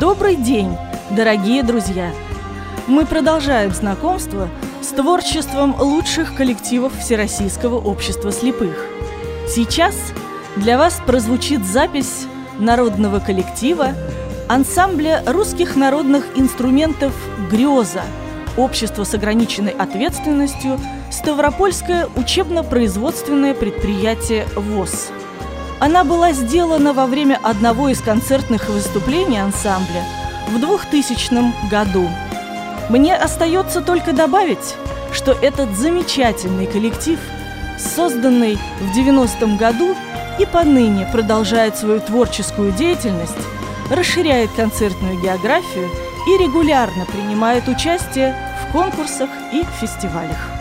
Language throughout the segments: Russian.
Добрый день, дорогие друзья! Мы продолжаем знакомство с творчеством лучших коллективов Всероссийского общества слепых. Сейчас для вас прозвучит запись народного коллектива ансамбля русских народных инструментов «Греза» Общество с ограниченной ответственностью Ставропольское учебно-производственное предприятие ВОЗ. Она была сделана во время одного из концертных выступлений ансамбля в 2000 году. Мне остается только добавить, что этот замечательный коллектив, созданный в 90-м году и поныне продолжает свою творческую деятельность, расширяет концертную географию и регулярно принимает участие в конкурсах и фестивалях.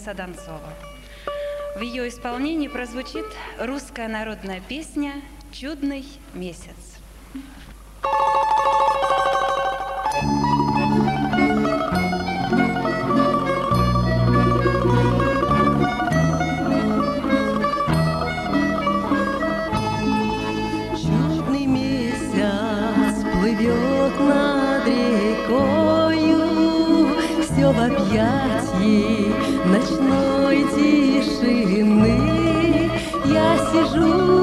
Лариса Донцова. В ее исполнении прозвучит русская народная песня «Чудный месяц». Чудный месяц плывет в объятии ночной тишины. Я сижу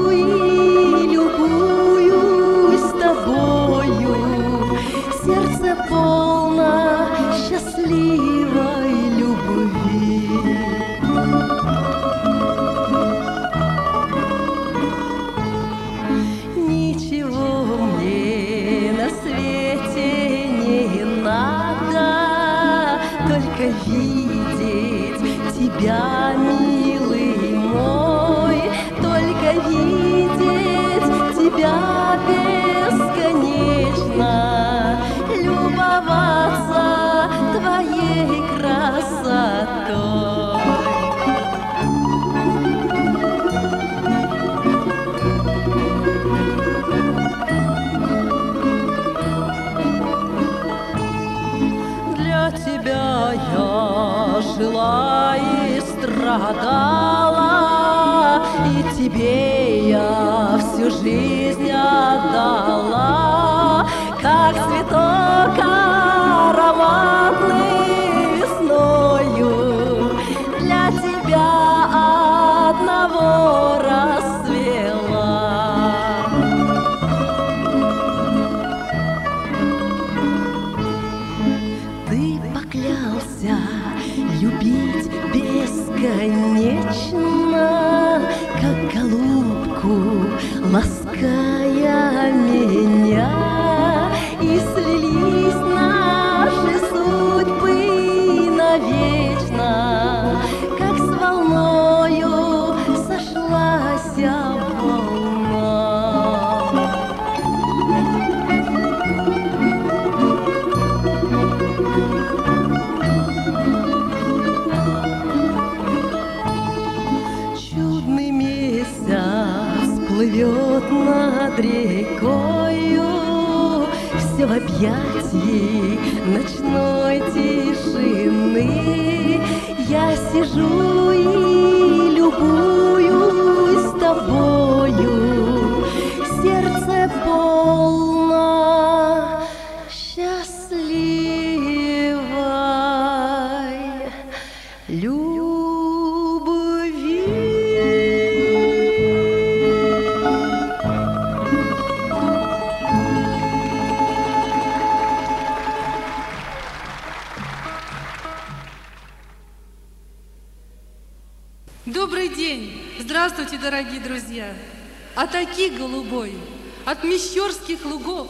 страдала, и тебе я всю жизнь отдала, в объятии ночной тишины. Я сижу и друзья! От Оки голубой, от Мещерских лугов,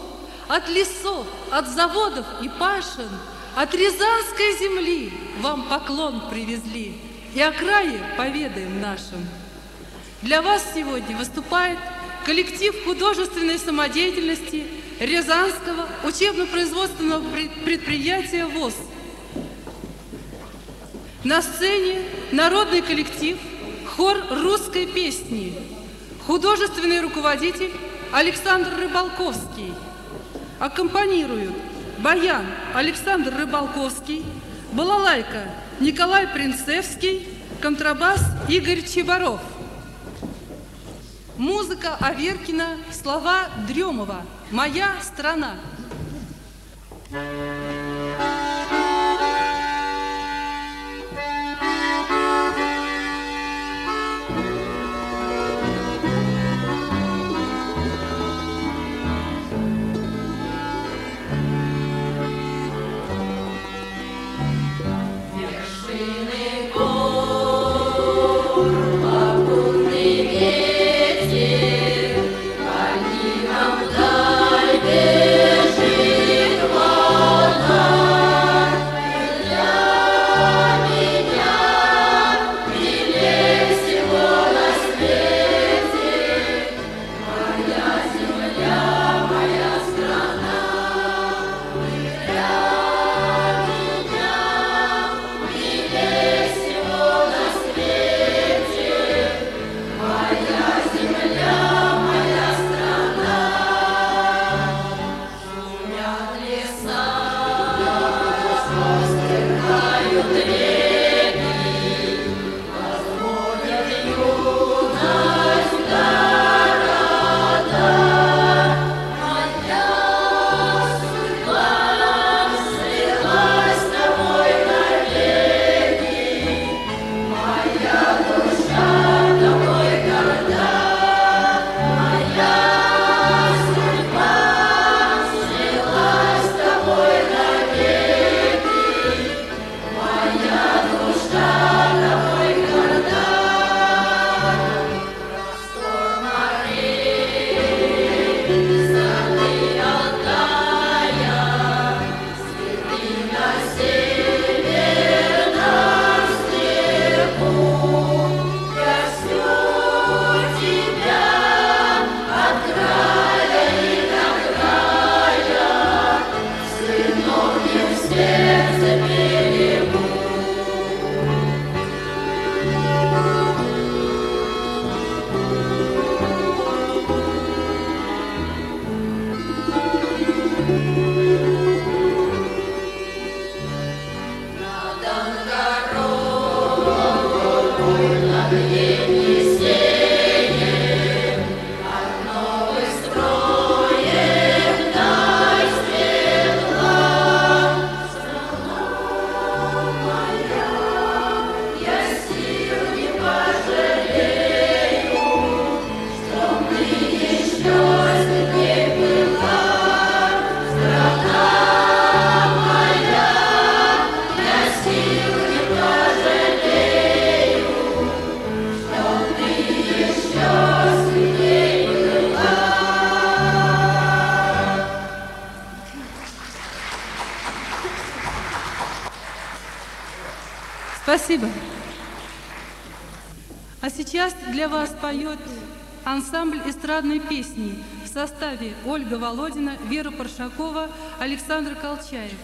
от лесов, от заводов и пашин, от Рязанской земли вам поклон привезли и о крае поведаем нашим. Для вас сегодня выступает коллектив художественной самодеятельности Рязанского учебно-производственного пред- предприятия ВОЗ. На сцене народный коллектив, хор русской песни, художественный руководитель Александр Рыбалковский. Аккомпанируют баян Александр Рыбалковский, балалайка Николай Принцевский, контрабас Игорь Чебаров. Музыка Аверкина, слова Дремова «Моя страна». Ветер, Música Спасибо. А сейчас для вас поет ансамбль эстрадной песни в составе Ольга Володина, Вера Паршакова, Александр Колчаев.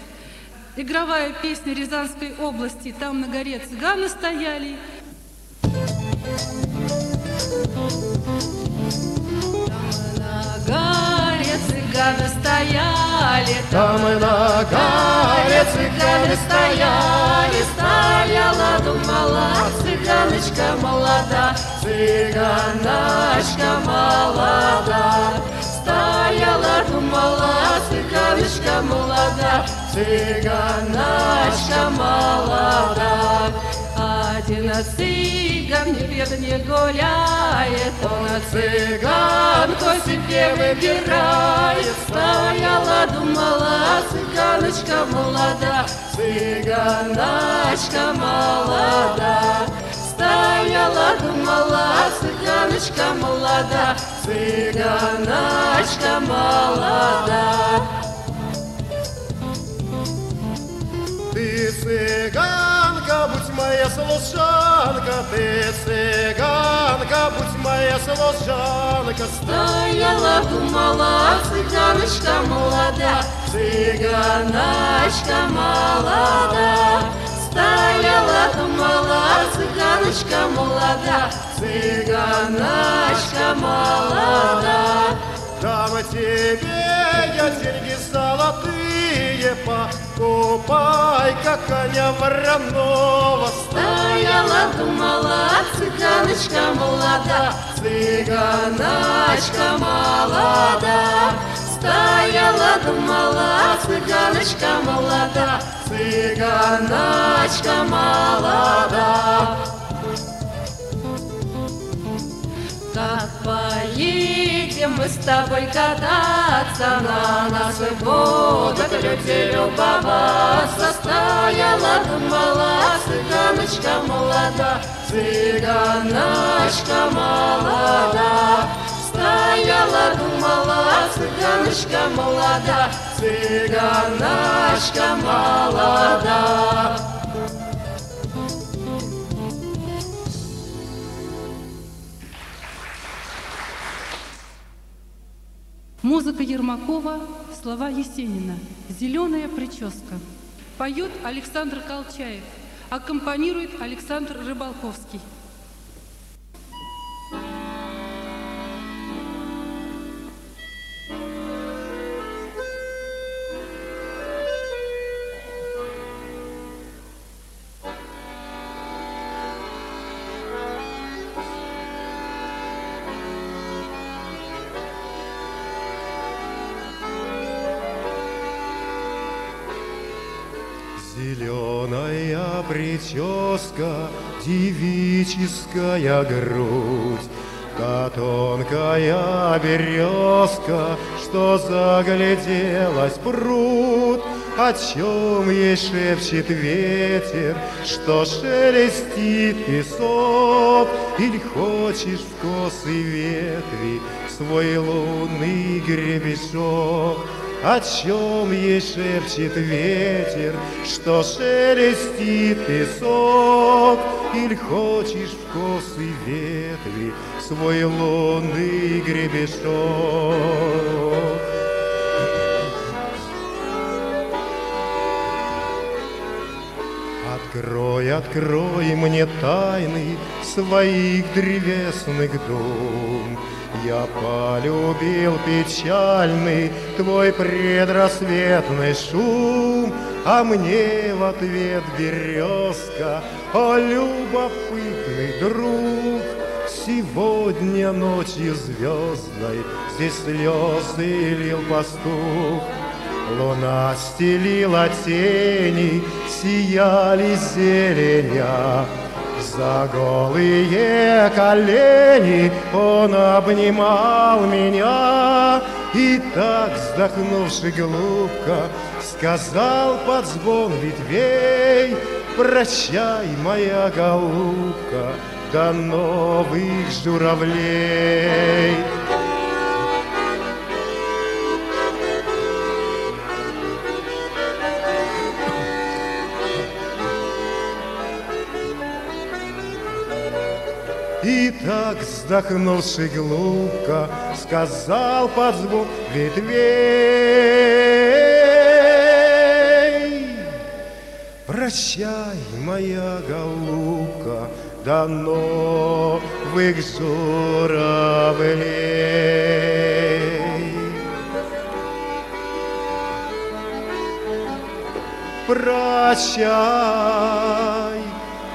Игровая песня Рязанской области «Там на горе цыганы стояли». горе цыганы стояли, Там и на горе цыгане стояли, стояла, думала, цыганочка молода, цыганочка молода. стояла, думала, цыганочка молода, Цыганочка молода. Один цыган не пьет, не гуляет, он от Цыганку себе выбирает, Стояла, думала, цыганочка молода, цыганочка молода. Стояла, думала, цыганочка молода, Цыганочка молода. Моя служанка, ты цыганка, будь моя служанка. Стояла, думала, цыганочка молода, Цыганочка молода. Стояла, думала, цыганочка молода, Цыганочка молода, Дам тебе я деньги золотые, Покупай-ка коня вороного. Стояла, думала, цыганочка молода, Цыганочка молода. Стояла, думала, цыганочка молода, Цыганочка молода. Как поедем мы с тобой кататься, на и будут люди любоваться. Стояла, думала, цыганочка молода, Цыганочка молода. Стояла, думала, цыганочка молода, Цыганочка молода. Музыка Ермакова, слова Есенина. «Зеленая прическа». Поет Александр Колчаев. Аккомпанирует Александр Рыбалковский. Прическа, девическая грудь, Та тонкая березка, что загляделась пруд, О чем ей шепчет ветер, что шелестит песок, Или хочешь в косы ветви свой лунный гребешок. О чем ей шепчет ветер, что шелестит песок, Или хочешь в косы ветви свой лунный гребешок. Открой, открой мне тайны своих древесных дум. Я полюбил печальный твой предрассветный шум, А мне в ответ березка, о любопытный друг. Сегодня ночью звездной здесь слезы лил пастух. Луна стелила тени, сияли зеленя. За голые колени он обнимал меня И так, вздохнувши глубко, сказал под звон ветвей Прощай, моя голубка, до новых журавлей. Так вздохнувший глубко сказал под звук ветвей. Прощай, моя голубка, до новых журавлей. Прощай,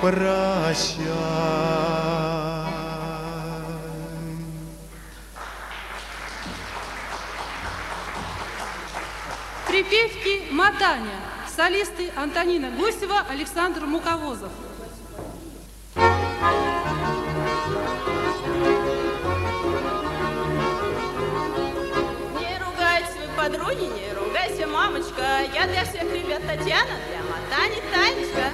прощай. «Мотаня». Солисты Антонина Гусева, Александр Муковозов. Не ругайтесь вы, подруги, не ругайся, мамочка. Я для всех ребят Татьяна, для Матани Танечка.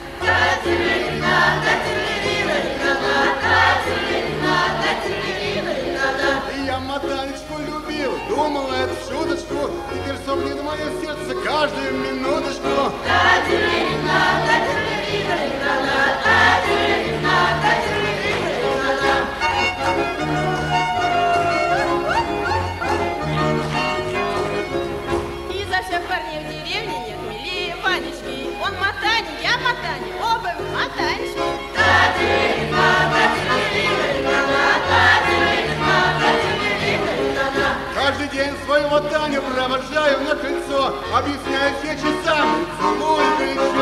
Сохнет мое сердце каждую минуточку. День своего Таню провожаю на крыльцо, объясняю все часами, целую горячо.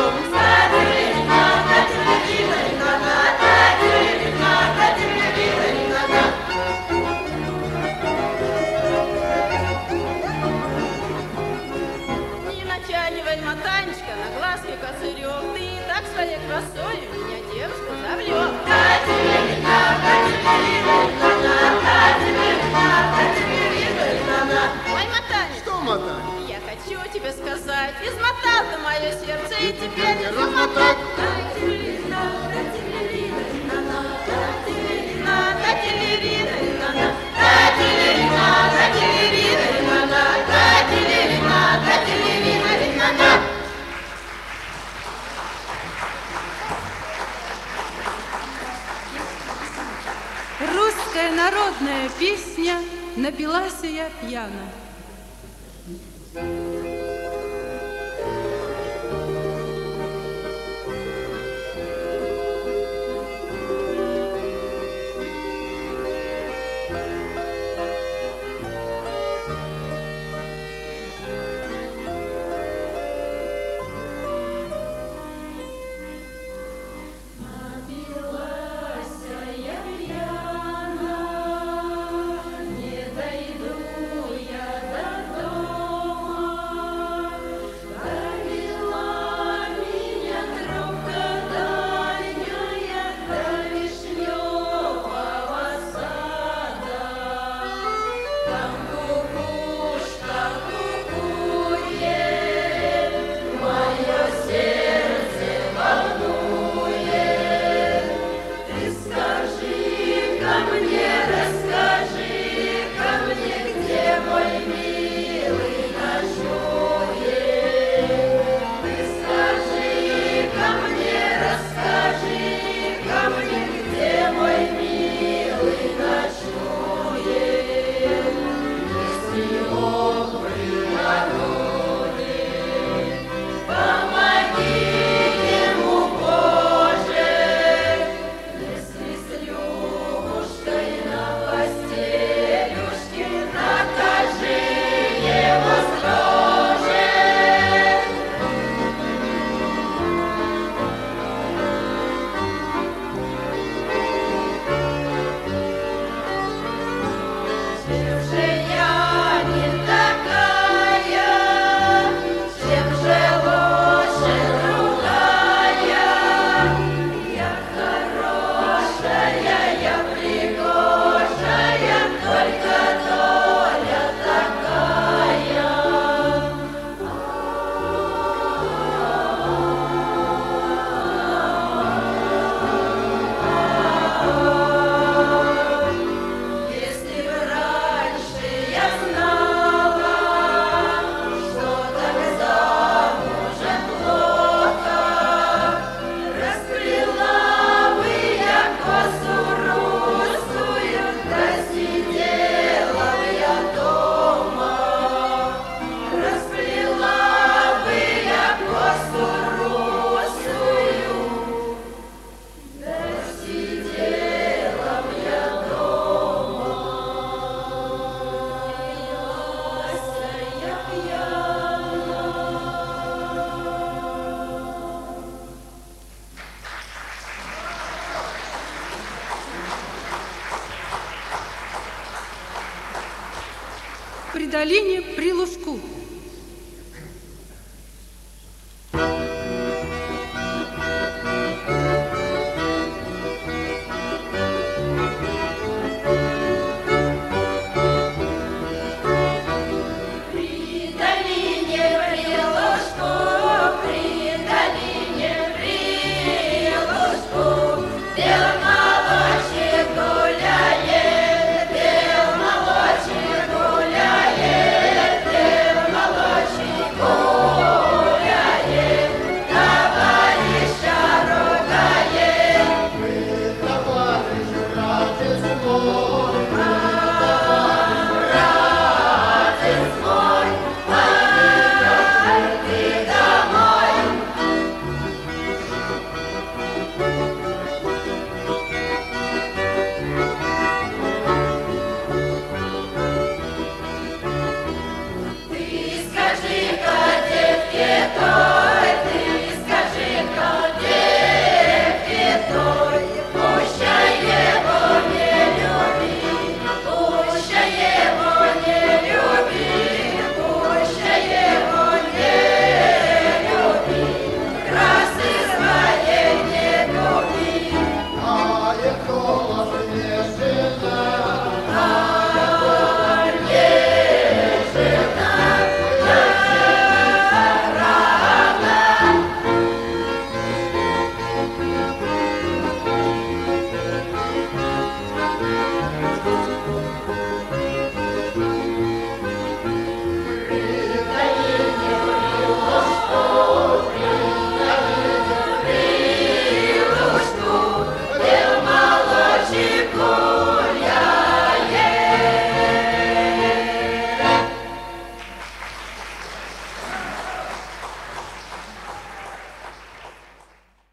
Теперь не размотать. Русская народная песня «Напилась я пьяна». Долине при лужку.